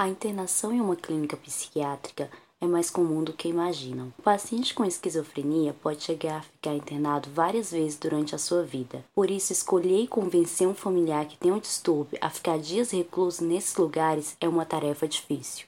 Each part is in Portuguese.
A internação em uma clínica psiquiátrica é mais comum do que imaginam. O paciente com esquizofrenia pode chegar a ficar internado várias vezes durante a sua vida. Por isso, escolher e convencer um familiar que tem um distúrbio a ficar dias recluso nesses lugares é uma tarefa difícil.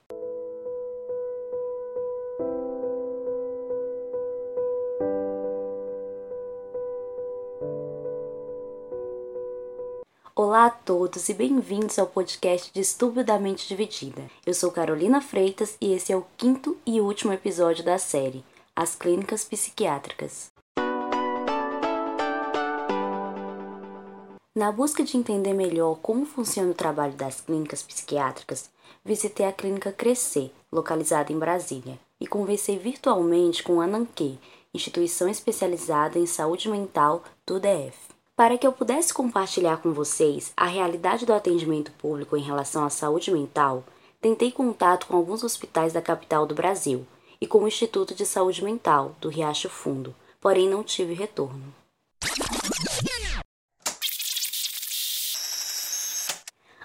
Olá a todos e bem-vindos ao podcast Distúrbio da Mente Dividida. Eu sou Carolina Freitas e esse é o quinto e último episódio da série As Clínicas Psiquiátricas. Na busca de entender melhor como funciona o trabalho das clínicas psiquiátricas, visitei a clínica Crescer, localizada em Brasília, e conversei virtualmente com a Nanquê, instituição especializada em saúde mental do DF. Para que eu pudesse compartilhar com vocês a realidade do atendimento público em relação à saúde mental, tentei contato com alguns hospitais da capital do Brasil e com o Instituto de Saúde Mental do Riacho Fundo, porém não tive retorno.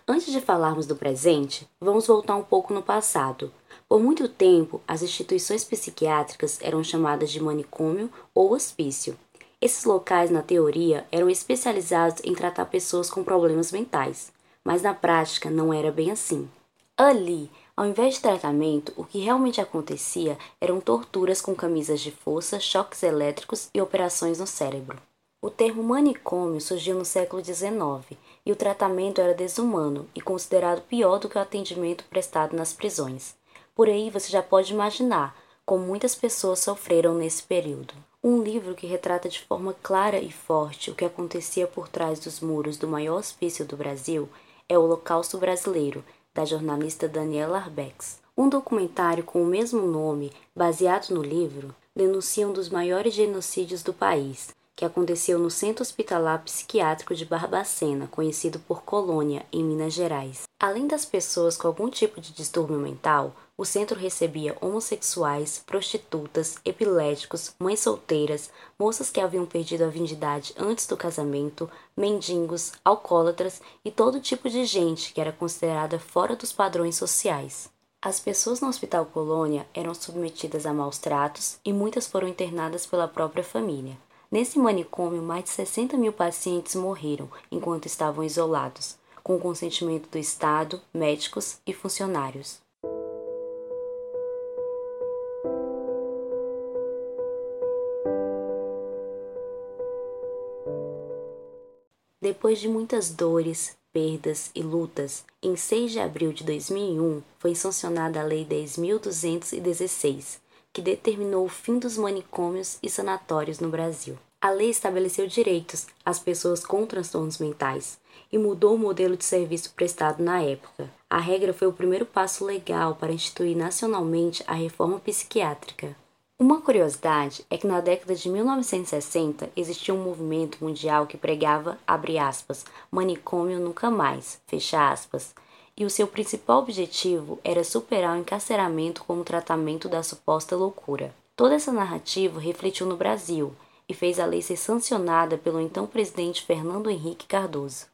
Antes de falarmos do presente, vamos voltar um pouco no passado. Por muito tempo, as instituições psiquiátricas eram chamadas de manicômio ou hospício, esses locais, na teoria, eram especializados em tratar pessoas com problemas mentais, mas na prática não era bem assim. Ali, ao invés de tratamento, o que realmente acontecia eram torturas com camisas de força, choques elétricos e operações no cérebro. O termo manicômio surgiu no século XIX e o tratamento era desumano e considerado pior do que o atendimento prestado nas prisões. Por aí você já pode imaginar como muitas pessoas sofreram nesse período. Um livro que retrata de forma clara e forte o que acontecia por trás dos muros do maior hospício do Brasil é O Holocausto Brasileiro, da jornalista Daniela Arbex. Um documentário com o mesmo nome, baseado no livro, denuncia um dos maiores genocídios do país, que aconteceu no Centro Hospitalar Psiquiátrico de Barbacena, conhecido por Colônia, em Minas Gerais. Além das pessoas com algum tipo de distúrbio mental, o centro recebia homossexuais, prostitutas, epiléticos, mães solteiras, moças que haviam perdido a virgindade antes do casamento, mendigos, alcoólatras e todo tipo de gente que era considerada fora dos padrões sociais. As pessoas no Hospital Colônia eram submetidas a maus tratos e muitas foram internadas pela própria família. Nesse manicômio, mais de 60 mil pacientes morreram enquanto estavam isolados, com o consentimento do Estado, médicos e funcionários. Depois de muitas dores, perdas e lutas, em 6 de abril de 2001 foi sancionada a Lei 10.216, que determinou o fim dos manicômios e sanatórios no Brasil. A lei estabeleceu direitos às pessoas com transtornos mentais e mudou o modelo de serviço prestado na época. A regra foi o primeiro passo legal para instituir nacionalmente a reforma psiquiátrica. Uma curiosidade é que na década de 1960 existia um movimento mundial que pregava, abre aspas, manicômio nunca mais, fecha aspas, e o seu principal objetivo era superar o encarceramento como tratamento da suposta loucura. Toda essa narrativa refletiu no Brasil e fez a lei ser sancionada pelo então presidente Fernando Henrique Cardoso.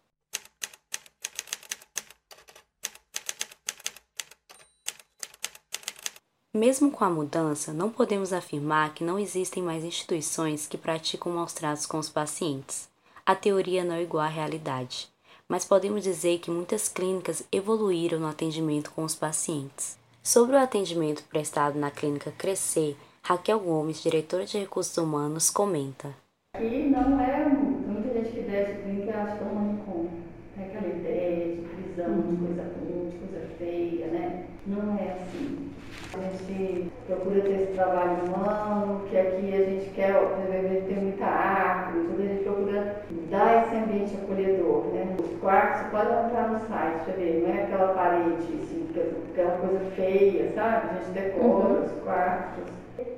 Mesmo com a mudança, não podemos afirmar que não existem mais instituições que praticam maus tratos com os pacientes. A teoria não é igual à realidade, mas podemos dizer que muitas clínicas evoluíram no atendimento com os pacientes. Sobre o atendimento prestado na clínica Crescer, Raquel Gomes, diretora de recursos humanos, comenta. Aqui não é muita gente que desce clínica acha que é um aquela ideia de prisão, de coisa ruim, de coisa feia, né? Não é procura ter esse trabalho humano, que aqui a gente quer, ter muita árvore, tudo, a gente procura dar esse ambiente acolhedor, né? Os quartos, você pode entrar no site, você vê, não é aquela parede, assim, aquela coisa feia, sabe? A gente decora uhum. os quartos.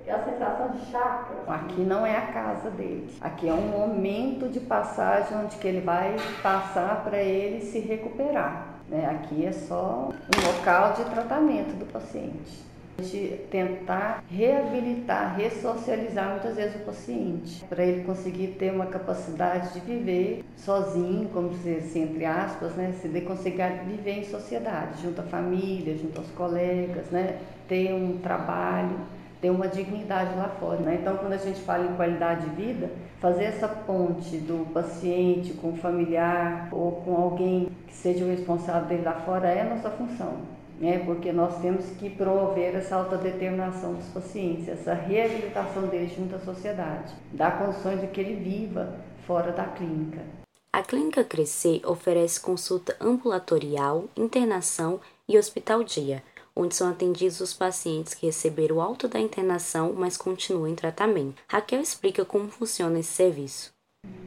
É a sensação de chácara. Aqui não é a casa dele. Aqui é um momento de passagem onde que ele vai passar para ele se recuperar. Né? Aqui é só um local de tratamento do paciente. De tentar reabilitar, ressocializar muitas vezes o paciente, para ele conseguir ter uma capacidade de viver sozinho, como dizer assim, entre aspas, né? Se ele conseguir viver em sociedade, junto à família, junto aos colegas, né? Ter um trabalho, ter uma dignidade lá fora. Né? Então, quando a gente fala em qualidade de vida, fazer essa ponte do paciente com o familiar ou com alguém que seja o responsável dele lá fora é nossa função né? porque nós temos que promover essa autodeterminação dos pacientes, essa reabilitação deles junto à sociedade, dar condições de que ele viva fora da clínica. A Clínica Crescer oferece consulta ambulatorial, internação e hospital-dia, onde são atendidos os pacientes que receberam o alto da internação, mas continuam em tratamento. Raquel explica como funciona esse serviço.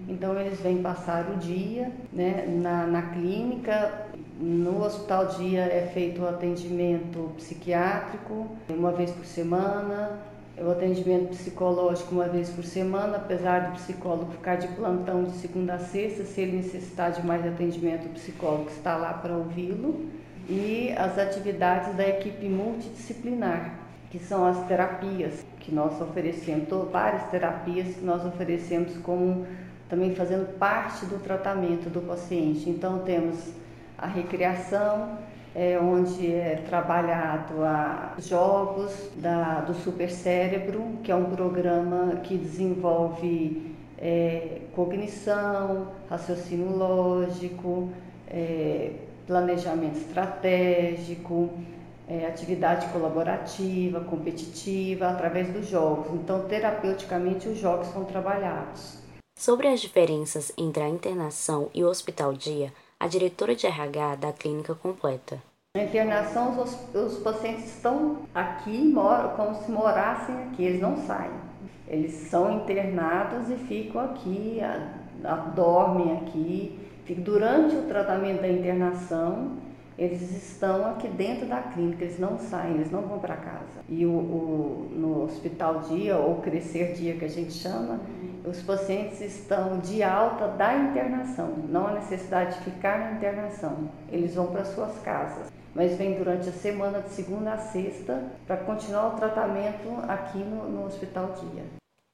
Então eles vêm passar o dia né, na, na clínica. No hospital dia é feito o atendimento psiquiátrico uma vez por semana, o atendimento psicológico uma vez por semana, apesar do psicólogo ficar de plantão de segunda a sexta, se ele necessitar de mais atendimento, o psicólogo está lá para ouvi-lo. E as atividades da equipe multidisciplinar, que são as terapias que nós oferecemos, várias terapias que nós oferecemos como também fazendo parte do tratamento do paciente. Então, temos a recreação, é, onde é trabalhado a jogos da, do supercérebro, que é um programa que desenvolve é, cognição, raciocínio lógico, é, planejamento estratégico, é, atividade colaborativa, competitiva, através dos jogos. Então, terapeuticamente, os jogos são trabalhados. Sobre as diferenças entre a internação e o hospital-dia, a diretora de RH da clínica completa. Na internação, os, os pacientes estão aqui, moram como se morassem aqui, eles não saem. Eles são internados e ficam aqui, a, a, dormem aqui. Durante o tratamento da internação, eles estão aqui dentro da clínica, eles não saem, eles não vão para casa. E o, o, no hospital dia, ou crescer dia que a gente chama, os pacientes estão de alta da internação, não há necessidade de ficar na internação, eles vão para suas casas, mas vêm durante a semana de segunda a sexta para continuar o tratamento aqui no, no hospital dia.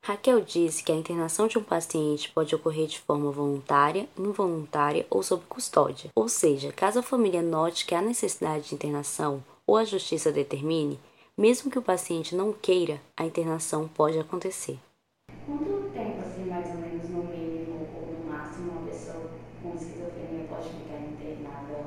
Raquel disse que a internação de um paciente pode ocorrer de forma voluntária, involuntária ou sob custódia. Ou seja, caso a família note que há necessidade de internação ou a justiça determine, mesmo que o paciente não queira, a internação pode acontecer. Quanto tempo, assim, mais ou menos, no mínimo ou no máximo, uma pessoa com esquizofrenia pode ficar internada?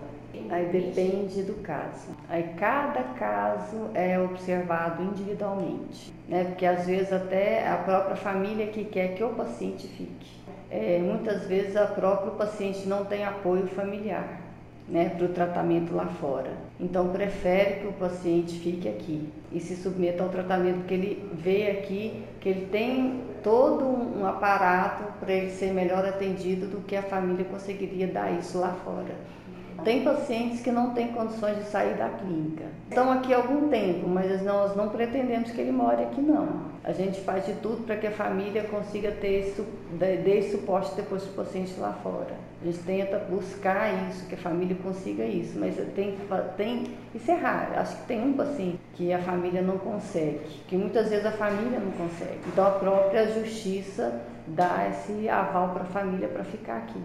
Aí depende do caso. Aí cada caso é observado individualmente, né? Porque às vezes até a própria família que quer que o paciente fique. É, muitas vezes a própria paciente não tem apoio familiar né, para o tratamento lá fora. Então, prefere que o paciente fique aqui e se submeta ao tratamento, porque ele vê aqui que ele tem todo um aparato para ele ser melhor atendido do que a família conseguiria dar isso lá fora. Tem pacientes que não têm condições de sair da clínica. Estão aqui há algum tempo, mas nós não pretendemos que ele more aqui não. A gente faz de tudo para que a família consiga ter esse, dê suporte depois do paciente lá fora. A gente tenta buscar isso, que a família consiga isso, mas tem, tem isso é raro. Acho que tem um paciente que a família não consegue, que muitas vezes a família não consegue. Então a própria justiça dá esse aval para a família para ficar aqui.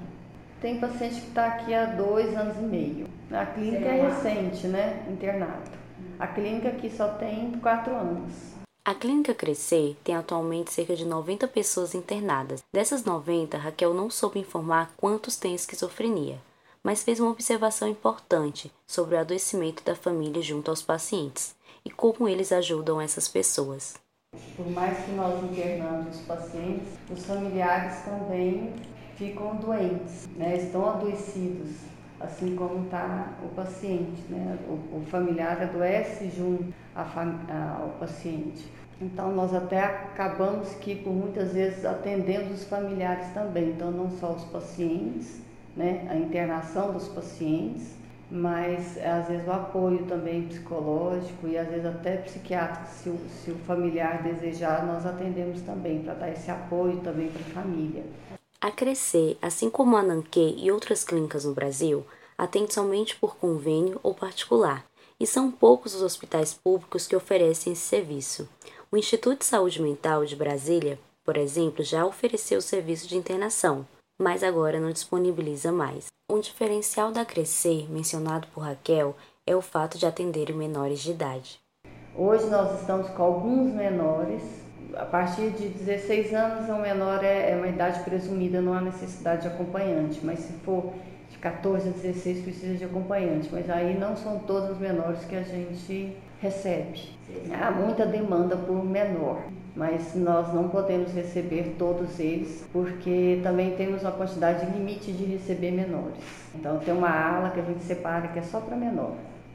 Tem paciente que está aqui há dois anos e meio. A clínica é recente, né? Internado. A clínica aqui só tem quatro anos. A clínica Crescer tem atualmente cerca de 90 pessoas internadas. Dessas 90, Raquel não soube informar quantos têm esquizofrenia, mas fez uma observação importante sobre o adoecimento da família junto aos pacientes e como eles ajudam essas pessoas. Por mais que nós internamos os pacientes, os familiares também ficam doentes, né? estão adoecidos, assim como está o paciente. Né? O, o familiar adoece junto ao paciente. Então, nós até acabamos que, por muitas vezes, atendemos os familiares também. Então, não só os pacientes, né? a internação dos pacientes, mas às vezes o apoio também psicológico e às vezes até psiquiátrico, se o, se o familiar desejar, nós atendemos também para dar esse apoio também para a família. A Crescer, assim como a Nanquê e outras clínicas no Brasil, atende somente por convênio ou particular e são poucos os hospitais públicos que oferecem esse serviço. O Instituto de Saúde Mental de Brasília, por exemplo, já ofereceu o serviço de internação, mas agora não disponibiliza mais. Um diferencial da Crescer, mencionado por Raquel, é o fato de atender menores de idade. Hoje nós estamos com alguns menores. A partir de 16 anos, o menor é, é uma idade presumida, não há necessidade de acompanhante, mas se for de 14 a 16 precisa de acompanhante, mas aí não são todos os menores que a gente recebe. Há muita demanda por menor, mas nós não podemos receber todos eles, porque também temos uma quantidade limite de receber menores. Então tem uma ala que a gente separa que é só para menor.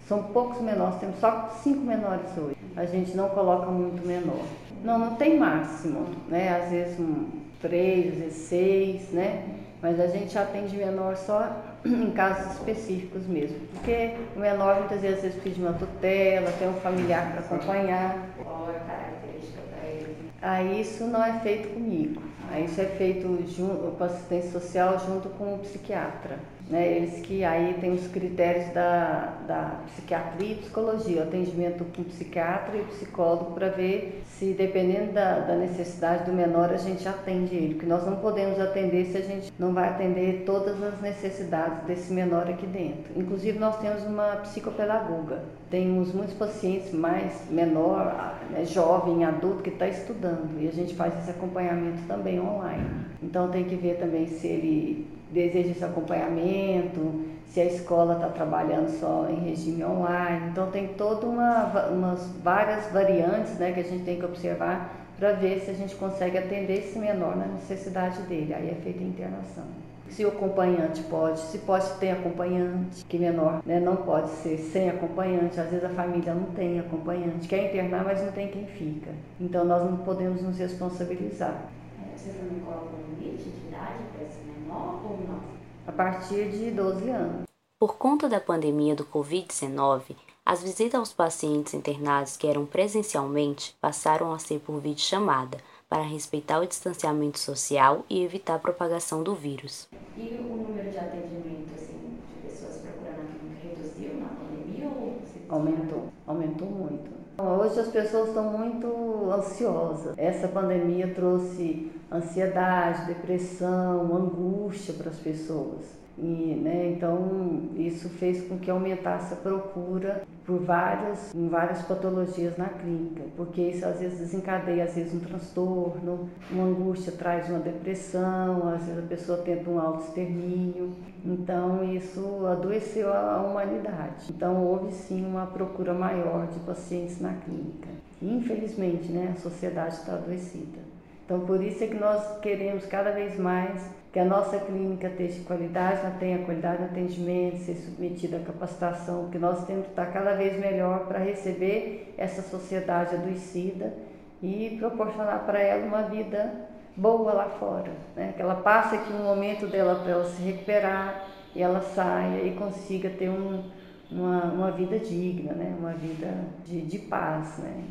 São poucos menores, temos só cinco menores hoje. A gente não coloca muito menor. Não, não tem máximo, né? Às vezes um, três, às vezes seis, né? Mas a gente atende menor só em casos específicos mesmo. Porque o menor muitas vezes, vezes pede uma tutela, tem um familiar para acompanhar. Qual é a característica para ele? Aí isso não é feito comigo. Aí isso é feito junto, com assistência social junto com o psiquiatra. Né? Eles que aí tem os critérios da, da psiquiatria e psicologia, atendimento com psiquiatra e psicólogo para ver se dependendo da, da, necessidade do menor a gente atende ele, porque nós não podemos atender se a gente não vai atender todas as necessidades desse menor aqui dentro. Inclusive nós temos uma psicopedagoga, temos muitos pacientes mais menor, né, jovem, adulto que está estudando e a gente faz esse acompanhamento também online. Então tem que ver também se ele deseja esse acompanhamento, se a escola está trabalhando só em regime online. Então tem toda uma umas várias variantes né, que a gente tem que observar para ver se a gente consegue atender esse menor na necessidade dele. Aí é feita a internação. Se o acompanhante pode, se pode ter acompanhante, que menor né, não pode ser sem acompanhante, às vezes a família não tem acompanhante, quer internar, mas não tem quem fica. Então nós não podemos nos responsabilizar. É, você também coloca limite de idade para esse ou não? A partir de 12 anos. Por conta da pandemia do Covid-19, as visitas aos pacientes internados que eram presencialmente passaram a ser por videochamada para respeitar o distanciamento social e evitar a propagação do vírus. E o número de atendimento assim, de pessoas procurando a clínica reduziu na pandemia ou aumentou? Aumentou muito. Hoje as pessoas estão muito ansiosas. Essa pandemia trouxe ansiedade, depressão, angústia para as pessoas. E, né, então isso fez com que aumentasse a procura por várias, várias patologias na clínica, porque isso às vezes desencadeia às vezes um transtorno, uma angústia traz uma depressão, às vezes a pessoa tenta um auto-extermínio, então isso adoeceu a humanidade. Então houve sim uma procura maior de pacientes na clínica. Infelizmente, né, a sociedade está adoecida. Então por isso é que nós queremos cada vez mais que a nossa clínica tenha qualidade, tenha qualidade de atendimento, ser submetida à capacitação, que nós temos que estar cada vez melhor para receber essa sociedade adoecida e proporcionar para ela uma vida boa lá fora, né? que ela passe aqui um momento dela para ela se recuperar e ela saia e consiga ter um, uma, uma vida digna, né? uma vida de, de paz. Né?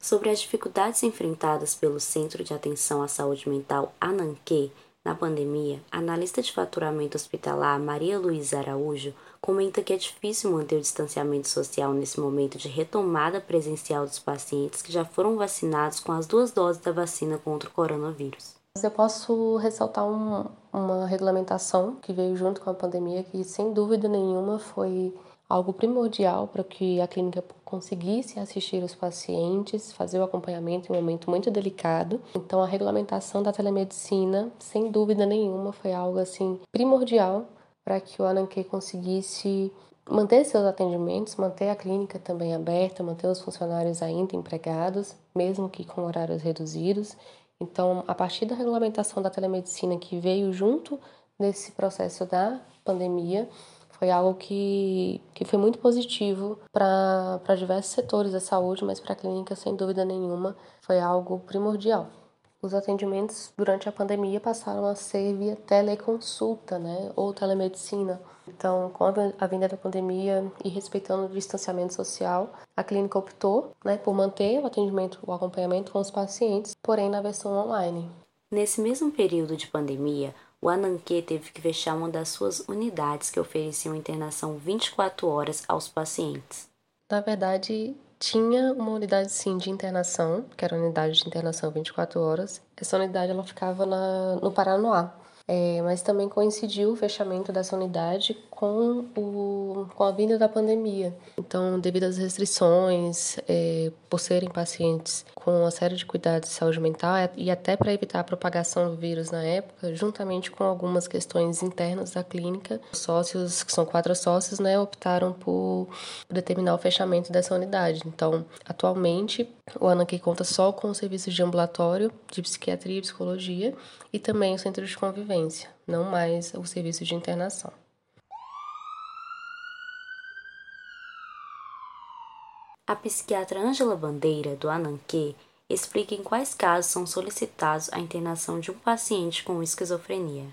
Sobre as dificuldades enfrentadas pelo Centro de Atenção à Saúde Mental Ananquê na pandemia, a analista de faturamento hospitalar Maria Luísa Araújo comenta que é difícil manter o distanciamento social nesse momento de retomada presencial dos pacientes que já foram vacinados com as duas doses da vacina contra o coronavírus. Eu posso ressaltar um, uma regulamentação que veio junto com a pandemia que, sem dúvida nenhuma, foi algo primordial para que a clínica conseguisse assistir os pacientes, fazer o acompanhamento em um momento muito delicado. Então, a regulamentação da telemedicina, sem dúvida nenhuma, foi algo assim primordial para que o Ananke conseguisse manter seus atendimentos, manter a clínica também aberta, manter os funcionários ainda empregados, mesmo que com horários reduzidos. Então, a partir da regulamentação da telemedicina que veio junto nesse processo da pandemia, foi algo que, que foi muito positivo para diversos setores da saúde, mas para a clínica, sem dúvida nenhuma, foi algo primordial. Os atendimentos durante a pandemia passaram a ser via teleconsulta, né, ou telemedicina. Então, com a vinda da pandemia e respeitando o distanciamento social, a clínica optou, né, por manter o atendimento, o acompanhamento com os pacientes, porém na versão online. Nesse mesmo período de pandemia, o Ananquê teve que fechar uma das suas unidades que ofereciam internação 24 horas aos pacientes. Na verdade, tinha uma unidade sim de internação, que era a unidade de internação 24 horas. Essa unidade ela ficava na, no Paranoá, é, mas também coincidiu o fechamento dessa unidade com, o, com a vinda da pandemia. Então, devido às restrições, é, por serem pacientes com uma série de cuidados de saúde mental e até para evitar a propagação do vírus na época, juntamente com algumas questões internas da clínica, os sócios, que são quatro sócios, né, optaram por determinar o fechamento dessa unidade. Então, atualmente, o ANAC conta só com o serviço de ambulatório, de psiquiatria e psicologia e também o centro de convivência, não mais o serviço de internação. A psiquiatra Ângela Bandeira, do Ananquê, explica em quais casos são solicitados a internação de um paciente com esquizofrenia.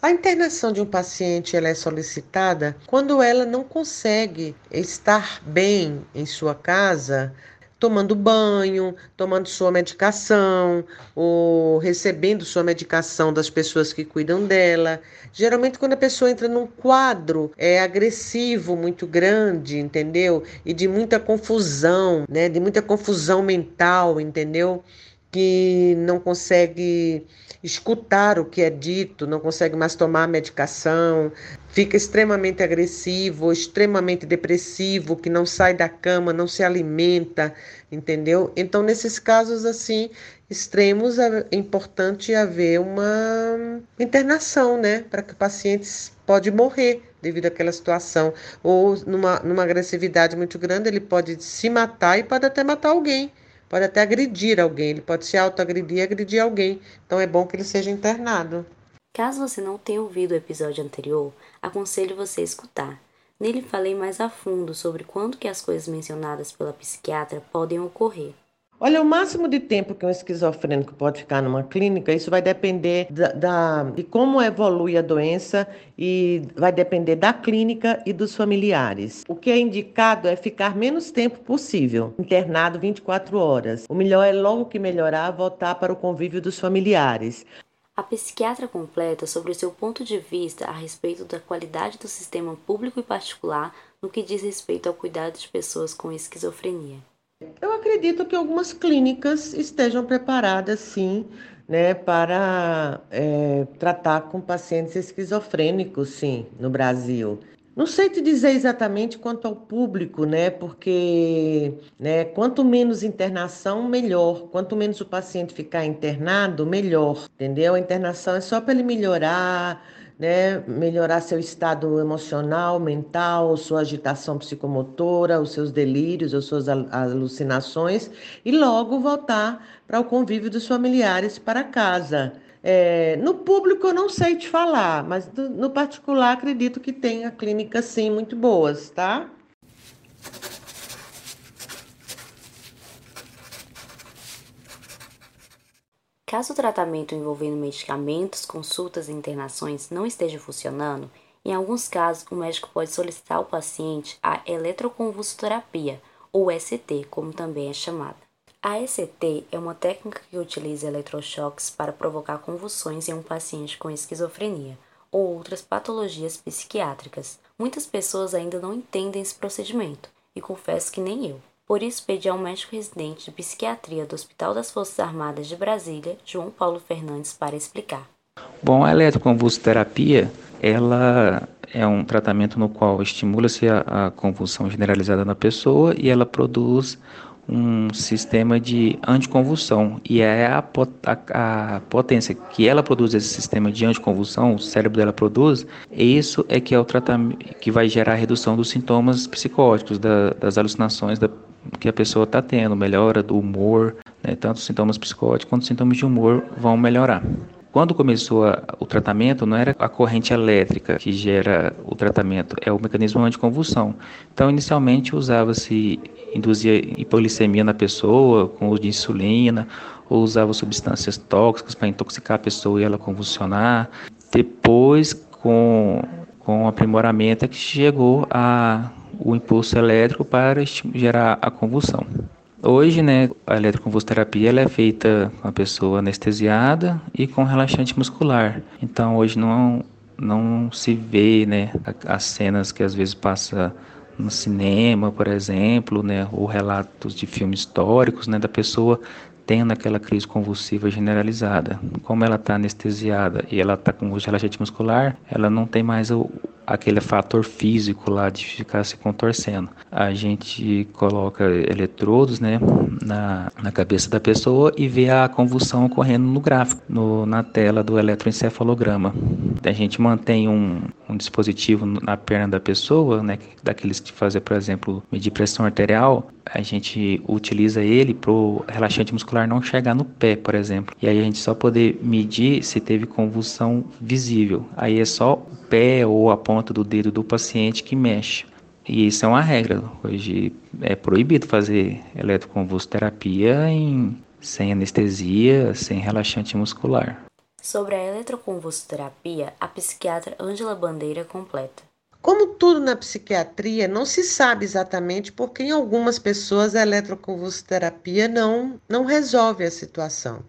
A internação de um paciente ela é solicitada quando ela não consegue estar bem em sua casa tomando banho, tomando sua medicação, ou recebendo sua medicação das pessoas que cuidam dela. Geralmente, quando a pessoa entra num quadro é agressivo muito grande, entendeu? E de muita confusão, né? De muita confusão mental, entendeu? Que não consegue escutar o que é dito, não consegue mais tomar medicação, fica extremamente agressivo, extremamente depressivo, que não sai da cama, não se alimenta, entendeu? Então, nesses casos assim extremos, é importante haver uma internação, né, para que o paciente pode morrer devido àquela situação, ou numa, numa agressividade muito grande, ele pode se matar e pode até matar alguém pode até agredir alguém, ele pode se autoagredir e agredir alguém. Então é bom que ele seja internado. Caso você não tenha ouvido o episódio anterior, aconselho você a escutar. Nele falei mais a fundo sobre quando que as coisas mencionadas pela psiquiatra podem ocorrer. Olha, o máximo de tempo que um esquizofrênico pode ficar numa clínica, isso vai depender da, da, de como evolui a doença e vai depender da clínica e dos familiares. O que é indicado é ficar menos tempo possível, internado 24 horas. O melhor é logo que melhorar, voltar para o convívio dos familiares. A psiquiatra completa sobre o seu ponto de vista a respeito da qualidade do sistema público e particular no que diz respeito ao cuidado de pessoas com esquizofrenia. Eu acredito que algumas clínicas estejam preparadas, sim, né, para é, tratar com pacientes esquizofrênicos, sim, no Brasil. Não sei te dizer exatamente quanto ao público, né? Porque né, quanto menos internação, melhor. Quanto menos o paciente ficar internado, melhor. Entendeu? A internação é só para ele melhorar, né, melhorar seu estado emocional, mental, sua agitação psicomotora, os seus delírios, as suas alucinações e logo voltar para o convívio dos familiares para casa. É, no público eu não sei te falar, mas no, particular acredito que tenha clínicas sim muito boas, tá? Caso o tratamento envolvendo medicamentos, consultas e internações não esteja funcionando, em alguns casos o médico pode solicitar ao paciente a eletroconvulsoterapia, ou ECT, como também é chamada. A ECT é uma técnica que utiliza eletrochoques para provocar convulsões em um paciente com esquizofrenia ou outras patologias psiquiátricas. Muitas pessoas ainda não entendem esse procedimento, e confesso que nem eu. Por isso, pedi ao médico residente de psiquiatria do Hospital das Forças Armadas de Brasília, João Paulo Fernandes, para explicar. Bom, a eletroconvulsoterapia, ela é um tratamento no qual estimula-se a, a convulsão generalizada na pessoa e ela produz um sistema de anticonvulsão e é a, a, a, potência que ela produz esse sistema de anticonvulsão, o cérebro dela produz, isso é que é o tratamento que vai gerar a redução dos sintomas psicóticos, da, das alucinações da, que a pessoa está tendo, melhora do humor, né, tanto os sintomas psicóticos quanto os sintomas de humor vão melhorar. Quando começou a, o tratamento, não era a corrente elétrica que gera o tratamento, é o mecanismo anticonvulsão. Então, inicialmente usava-se, induzia hipoglicemia na pessoa com uso de insulina, ou usava substâncias tóxicas para intoxicar a pessoa e ela convulsionar. Depois, com, com o aprimoramento, é que chegou a o impulso elétrico para gerar a convulsão. Hoje, né, a eletroconvulsoterapia ela é feita com a pessoa anestesiada e com relaxante muscular. Então, hoje não não se vê, né, as cenas que às vezes passa no cinema, por exemplo, né, ou relatos de filmes históricos, né, da pessoa tendo aquela crise convulsiva generalizada. Como ela está anestesiada e ela está com relaxante muscular, ela não tem mais o, aquele fator físico lá de ficar se contorcendo. A gente coloca eletrodos né, na, na cabeça da pessoa e vê a convulsão ocorrendo no gráfico, no, na tela do eletroencefalograma. A gente mantém um, um dispositivo na perna da pessoa, né, daqueles que fazem, por exemplo, medir pressão arterial, a gente utiliza ele para o relaxante muscular não chegar no pé, por exemplo. E aí a gente só poder medir se teve convulsão visível. Aí é só o pé ou a ponta do dedo do paciente que mexe. E isso é uma regra. Hoje é proibido fazer eletroconvulsoterapia em, sem anestesia, sem relaxante muscular. Sobre a eletroconvulsoterapia, a psiquiatra Ângela Bandeira completa. Como tudo na psiquiatria, não se sabe exatamente porque em algumas pessoas a eletroconvulsoterapia não, não resolve a situação.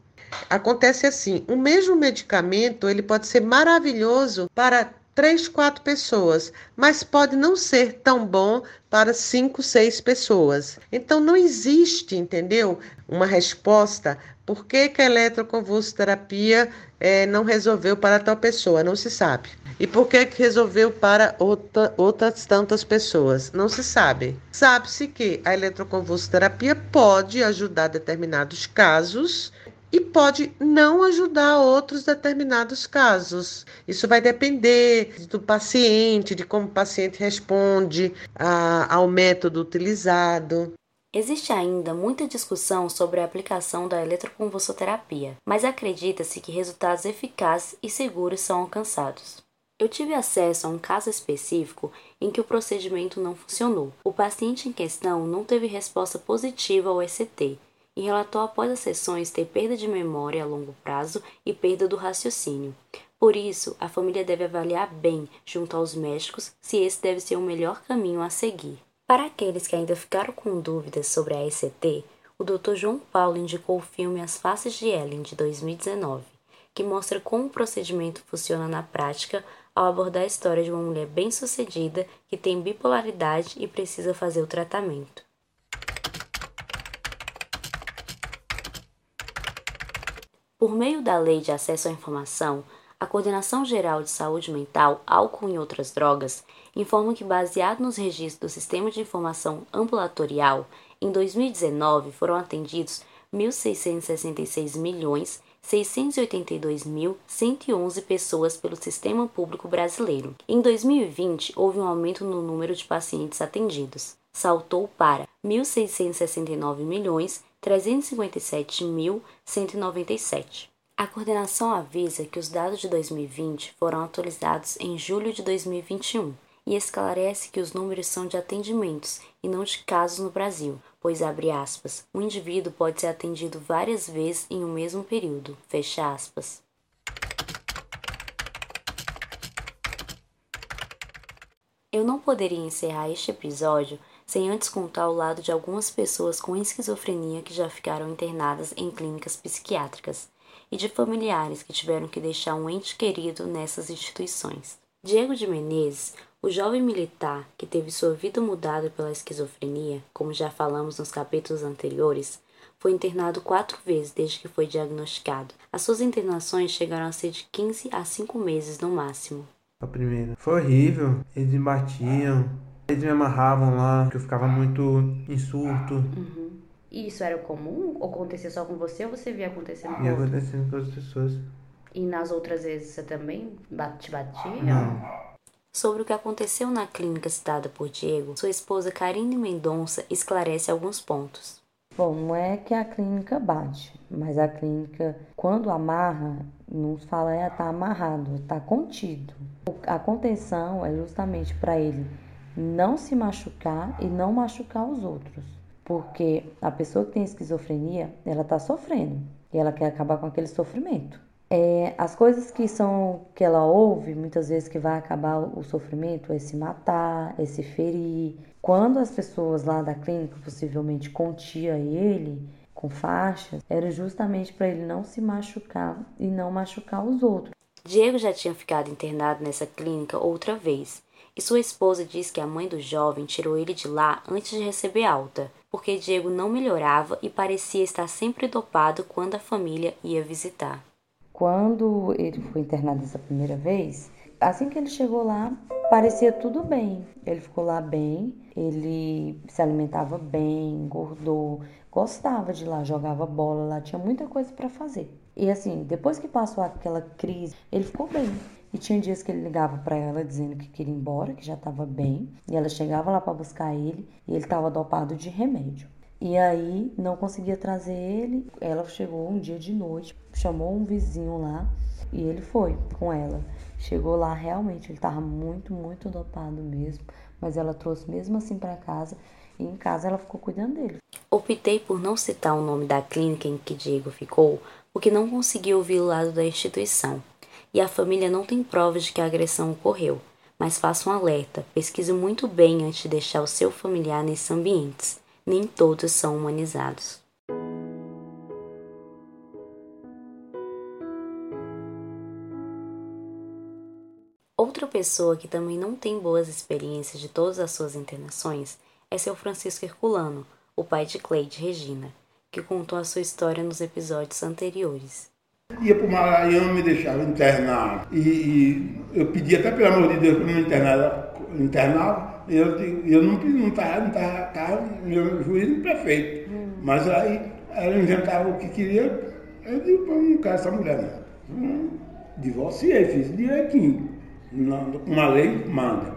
Acontece assim, o mesmo medicamento ele pode ser maravilhoso para três, quatro pessoas, mas pode não ser tão bom para cinco, seis pessoas. Então não existe, entendeu? Uma resposta. Por que, que a eletroconvulsoterapia é, não resolveu para tal pessoa? Não se sabe. E por que, que resolveu para outra, outras tantas pessoas? Não se sabe. Sabe-se que a eletroconvulsoterapia pode ajudar determinados casos e pode não ajudar outros determinados casos. Isso vai depender do paciente, de como o paciente responde a, ao método utilizado. Existe ainda muita discussão sobre a aplicação da eletroconvulsoterapia, mas acredita-se que resultados eficazes e seguros são alcançados. Eu tive acesso a um caso específico em que o procedimento não funcionou. O paciente em questão não teve resposta positiva ao ECT e relatou após as sessões ter perda de memória a longo prazo e perda do raciocínio. Por isso, a família deve avaliar bem, junto aos médicos, se esse deve ser o melhor caminho a seguir. Para aqueles que ainda ficaram com dúvidas sobre a ECT, o Dr. João Paulo indicou o filme As Faces de Ellen, de 2019, que mostra como o procedimento funciona na prática ao abordar a história de uma mulher bem-sucedida que tem bipolaridade e precisa fazer o tratamento. Por meio da Lei de Acesso à Informação, a Coordenação Geral de Saúde Mental, Álcool e Outras Drogas informa que, baseado nos registros do Sistema de Informação Ambulatorial, em 2019 foram atendidos 1.666 milhões 682.111 pessoas pelo sistema público brasileiro. Em 2020, houve um aumento no número de pacientes atendidos. Saltou para 1.669 milhões 357.197. A coordenação avisa que os dados de 2020 foram atualizados em julho de 2021 e esclarece que os números são de atendimentos e não de casos no Brasil, pois abre aspas, um indivíduo pode ser atendido várias vezes em um mesmo período, fecha aspas. Eu não poderia encerrar este episódio sem antes contar o lado de algumas pessoas com esquizofrenia que já ficaram internadas em clínicas psiquiátricas e de familiares que tiveram que deixar um ente querido nessas instituições. Diego de Menezes, o jovem militar que teve sua vida mudada pela esquizofrenia, como já falamos nos capítulos anteriores, foi internado quatro vezes desde que foi diagnosticado. As suas internações chegaram a ser de 15 a 5 meses no máximo. A primeira foi horrível, eles me batiam, eles me amarravam lá, que eu ficava muito em surto. Uhum. E isso era comum? Ou acontecia só com você ou você via acontecendo com outros? acontecendo com as pessoas. E nas outras vezes você também te batia? Não. Sobre o que aconteceu na clínica citada por Diego, sua esposa Karine Mendonça esclarece alguns pontos. Bom, não é que a clínica bate, mas a clínica, quando amarra, não fala é tá amarrado, tá contido. A contenção é justamente para ele não se machucar e não machucar os outros. Porque a pessoa que tem esquizofrenia, ela tá sofrendo e ela quer acabar com aquele sofrimento. É, as coisas que são que ela ouve, muitas vezes que vai acabar o sofrimento, é se matar, é se ferir. Quando as pessoas lá da clínica possivelmente contia ele com faixas, era justamente para ele não se machucar e não machucar os outros. Diego já tinha ficado internado nessa clínica outra vez, e sua esposa diz que a mãe do jovem tirou ele de lá antes de receber alta, porque Diego não melhorava e parecia estar sempre dopado quando a família ia visitar. Quando ele foi internado essa primeira vez, assim que ele chegou lá, parecia tudo bem. Ele ficou lá bem, ele se alimentava bem, engordou, gostava de lá, jogava bola lá, tinha muita coisa para fazer. E assim, depois que passou aquela crise, ele ficou bem. E tinha dias que ele ligava para ela dizendo que queria ir embora, que já estava bem, e ela chegava lá para buscar ele e ele estava dopado de remédio. E aí não conseguia trazer ele. Ela chegou um dia de noite, chamou um vizinho lá e ele foi com ela. Chegou lá realmente, ele estava muito, muito dopado mesmo, mas ela trouxe mesmo assim para casa e em casa ela ficou cuidando dele. Optei por não citar o nome da clínica em que Diego ficou, porque não consegui ouvir o lado da instituição. E a família não tem provas de que a agressão ocorreu, mas faça um alerta, pesquise muito bem antes de deixar o seu familiar nesses ambientes nem todos são humanizados. Outra pessoa que também não tem boas experiências de todas as suas internações é seu Francisco Herculano, o pai de Cleide Regina, que contou a sua história nos episódios anteriores. Ia para o Maranhão, me deixava internar. E, e, eu pedi até pelo amor de Deus para não internar, internava eu, eu não não estava, não tava, tava meu juiz no prefeito. Hum. Mas aí ela inventava o que queria, eu digo, para não quero essa mulher não. Hum, divorciei, fiz direitinho. Uma lei manda.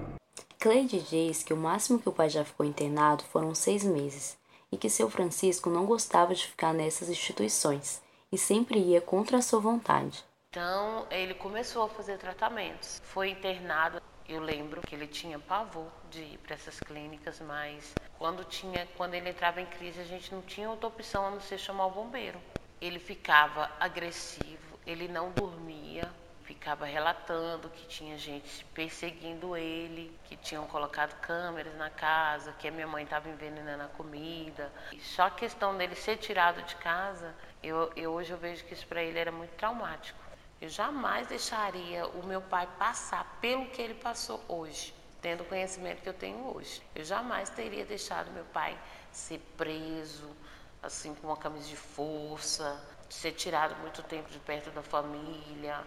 Cleide diz que o máximo que o pai já ficou internado foram seis meses e que seu Francisco não gostava de ficar nessas instituições e sempre ia contra a sua vontade. Então ele começou a fazer tratamentos. Foi internado eu lembro que ele tinha pavor de ir para essas clínicas, mas quando tinha, quando ele entrava em crise, a gente não tinha outra opção a não ser chamar o bombeiro. Ele ficava agressivo, ele não dormia, ficava relatando que tinha gente perseguindo ele, que tinham colocado câmeras na casa, que a minha mãe estava envenenando a comida. E só a questão dele ser tirado de casa, eu, eu hoje eu vejo que isso para ele era muito traumático. Eu jamais deixaria o meu pai passar pelo que ele passou hoje, tendo o conhecimento que eu tenho hoje. Eu jamais teria deixado meu pai ser preso, assim, com uma camisa de força, ser tirado muito tempo de perto da família.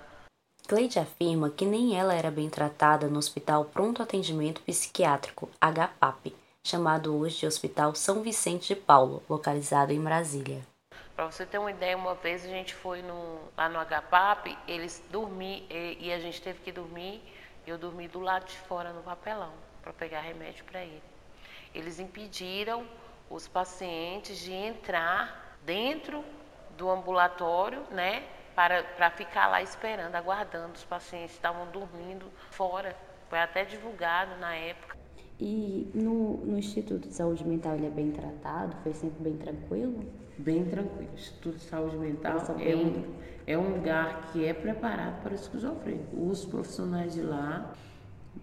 Cleide afirma que nem ela era bem tratada no Hospital Pronto Atendimento Psiquiátrico, HPAP, chamado hoje de Hospital São Vicente de Paulo, localizado em Brasília. Para você ter uma ideia, uma vez a gente foi no, lá no HPAP, eles dormiram e, e, a gente teve que dormir, eu dormi do lado de fora no papelão para pegar remédio para ele. Eles impediram os pacientes de entrar dentro do ambulatório, né, para, para ficar lá esperando, aguardando. Os pacientes estavam dormindo fora. Foi até divulgado na época. E no, no Instituto de Saúde Mental ele é bem tratado? Foi sempre bem tranquilo? Bem tranquilo. Instituto de Saúde Mental é um, é um lugar que é preparado para o esquizofrênico. Os profissionais de lá,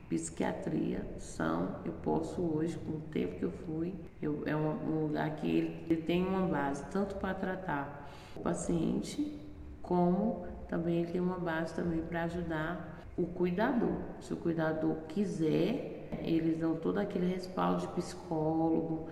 psiquiatria, são, eu posso hoje, com o tempo que eu fui, eu, é um, um lugar que ele, ele tem uma base tanto para tratar o paciente, como também ele tem uma base também para ajudar o cuidador. Se o cuidador quiser, eles dão todo aquele respaldo de psicólogo,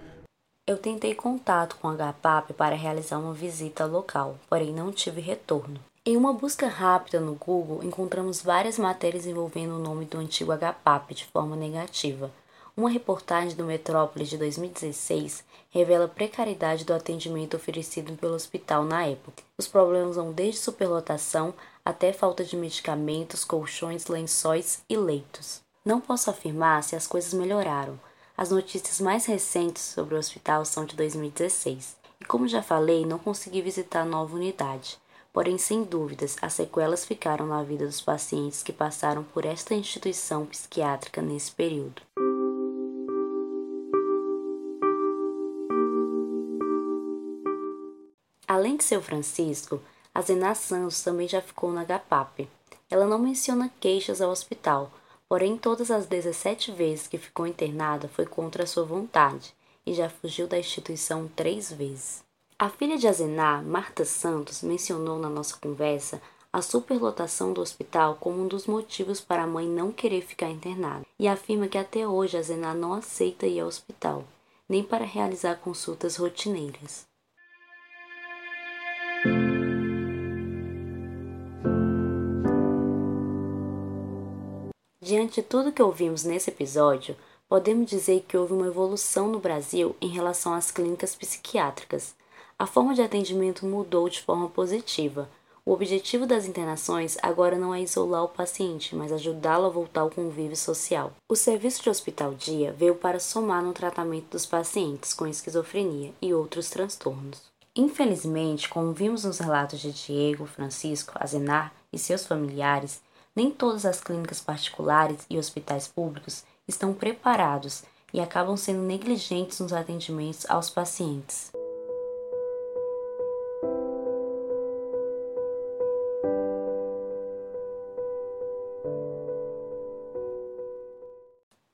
eu tentei contato com a HPAP para realizar uma visita local, porém não tive retorno. Em uma busca rápida no Google, encontramos várias matérias envolvendo o nome do antigo HPAP de forma negativa. Uma reportagem do Metrópole de 2016 revela a precariedade do atendimento oferecido pelo hospital na época. Os problemas vão desde superlotação até falta de medicamentos, colchões, lençóis e leitos. Não posso afirmar se as coisas melhoraram, as notícias mais recentes sobre o hospital são de 2016, e como já falei, não consegui visitar a nova unidade. Porém, sem dúvidas, as sequelas ficaram na vida dos pacientes que passaram por esta instituição psiquiátrica nesse período. Além de seu Francisco, A Zena Santos também já ficou na HPAP. Ela não menciona queixas ao hospital, porém todas as 17 vezes que ficou internada foi contra sua vontade e já fugiu da instituição três vezes. A filha de Azenar, Marta Santos, mencionou na nossa conversa a superlotação do hospital como um dos motivos para a mãe não querer ficar internada e afirma que até hoje a não aceita ir ao hospital, nem para realizar consultas rotineiras. Diante de tudo que ouvimos nesse episódio, podemos dizer que houve uma evolução no Brasil em relação às clínicas psiquiátricas. A forma de atendimento mudou de forma positiva o objetivo das internações agora não é isolar o paciente, mas ajudá-lo a voltar ao convívio social. O serviço de hospital-dia veio para somar no tratamento dos pacientes com esquizofrenia e outros transtornos. Infelizmente, como vimos nos relatos de Diego, Francisco, Azenar e seus familiares, nem todas as clínicas particulares e hospitais públicos estão preparados e acabam sendo negligentes nos atendimentos aos pacientes.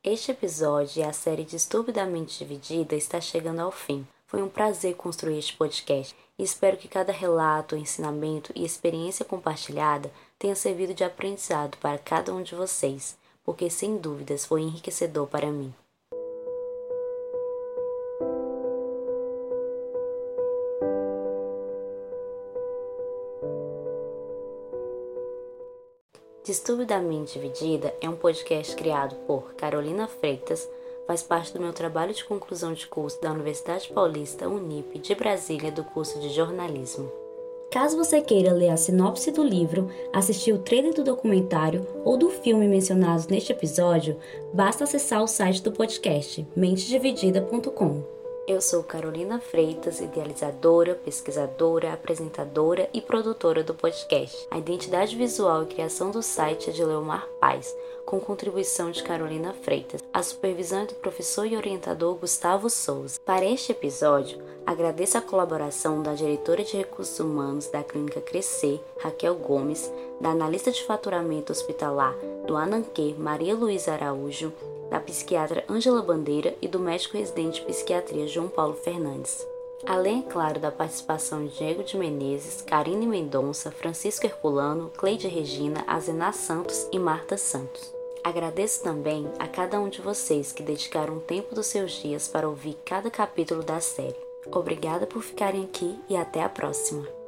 Este episódio e a série Distupidamente Dividida está chegando ao fim. Foi um prazer construir este podcast e espero que cada relato, ensinamento e experiência compartilhada tenha servido de aprendizado para cada um de vocês, porque sem dúvidas foi enriquecedor para mim. Distubidamente Dividida é um podcast criado por Carolina Freitas, faz parte do meu trabalho de conclusão de curso da Universidade Paulista Unip de Brasília do curso de jornalismo. Caso você queira ler a sinopse do livro, assistir o trailer do documentário ou do filme mencionados neste episódio, basta acessar o site do podcast mentedividida.com. Eu sou Carolina Freitas, idealizadora, pesquisadora, apresentadora e produtora do podcast. A identidade visual e criação do site é de Leomar Paz, com contribuição de Carolina Freitas. A supervisão é do professor e orientador Gustavo Souza. Para este episódio, agradeço a colaboração da diretora de recursos humanos da Clínica Crescer, Raquel Gomes, da analista de faturamento hospitalar do Ananquê, Maria Luísa Araújo, da psiquiatra Ângela Bandeira e do médico residente de psiquiatria João Paulo Fernandes. Além, é claro, da participação de Diego de Menezes, Karine Mendonça, Francisco Herculano, Cleide Regina, Azená Santos e Marta Santos. Agradeço também a cada um de vocês que dedicaram um tempo dos seus dias para ouvir cada capítulo da série. Obrigada por ficarem aqui e até a próxima!